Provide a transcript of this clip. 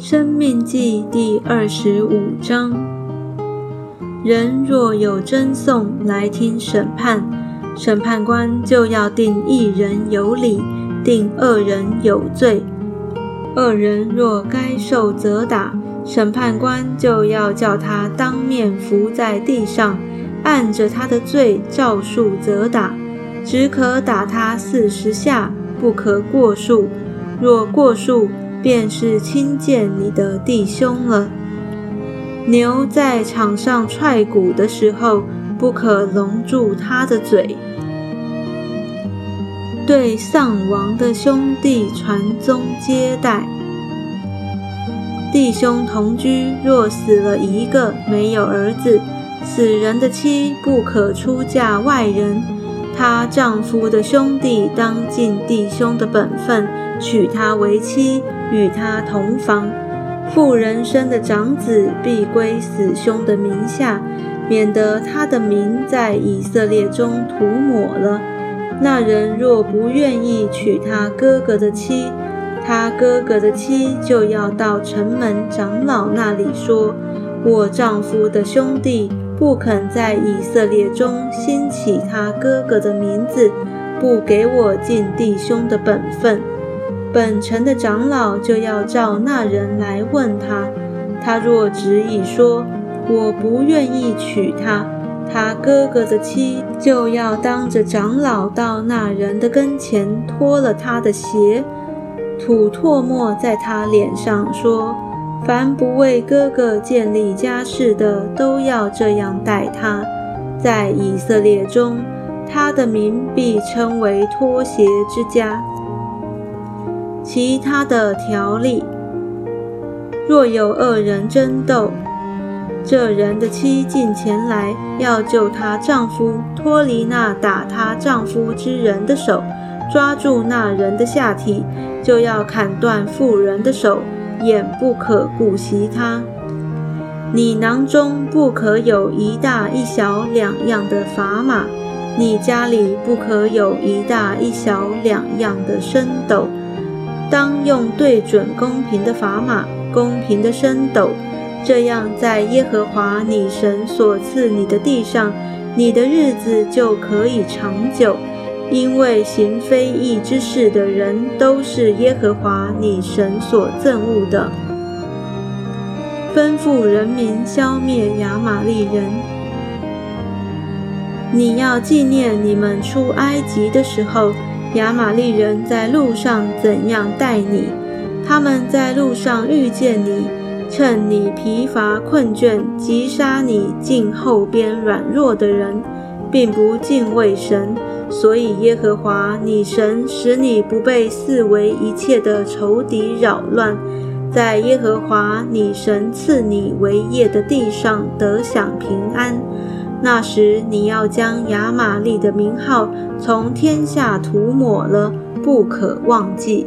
生命记第二十五章：人若有争讼来听审判，审判官就要定一人有理，定二人有罪。二人若该受责打，审判官就要叫他当面伏在地上，按着他的罪照数责打，只可打他四十下，不可过数。若过数，便是轻贱你的弟兄了。牛在场上踹鼓的时候，不可笼住他的嘴。对丧亡的兄弟传宗接代，弟兄同居，若死了一个，没有儿子，死人的妻不可出嫁外人，她丈夫的兄弟当尽弟兄的本分，娶她为妻。与他同房，妇人生的长子必归死兄的名下，免得他的名在以色列中涂抹了。那人若不愿意娶他哥哥的妻，他哥哥的妻就要到城门长老那里说：“我丈夫的兄弟不肯在以色列中兴起他哥哥的名字，不给我尽弟兄的本分。”本城的长老就要召那人来问他，他若执意说我不愿意娶她，他哥哥的妻就要当着长老到那人的跟前脱了他的鞋，吐唾沫在他脸上，说：凡不为哥哥建立家室的，都要这样待他。在以色列中，他的名必称为脱鞋之家。其他的条例，若有二人争斗，这人的妻近前来要救她丈夫脱离那打她丈夫之人的手，抓住那人的下体，就要砍断妇人的手，眼不可顾惜他。你囊中不可有一大一小两样的砝码，你家里不可有一大一小两样的升斗。当用对准公平的砝码，公平的升斗，这样在耶和华你神所赐你的地上，你的日子就可以长久。因为行非义之事的人，都是耶和华你神所憎恶的。吩咐人民消灭亚玛利人。你要纪念你们出埃及的时候。亚玛利人在路上怎样待你？他们在路上遇见你，趁你疲乏困倦，击杀你近后边软弱的人，并不敬畏神。所以耶和华你神使你不被四围一切的仇敌扰乱，在耶和华你神赐你为业的地上得享平安。那时你要将亚玛利的名号从天下涂抹了，不可忘记。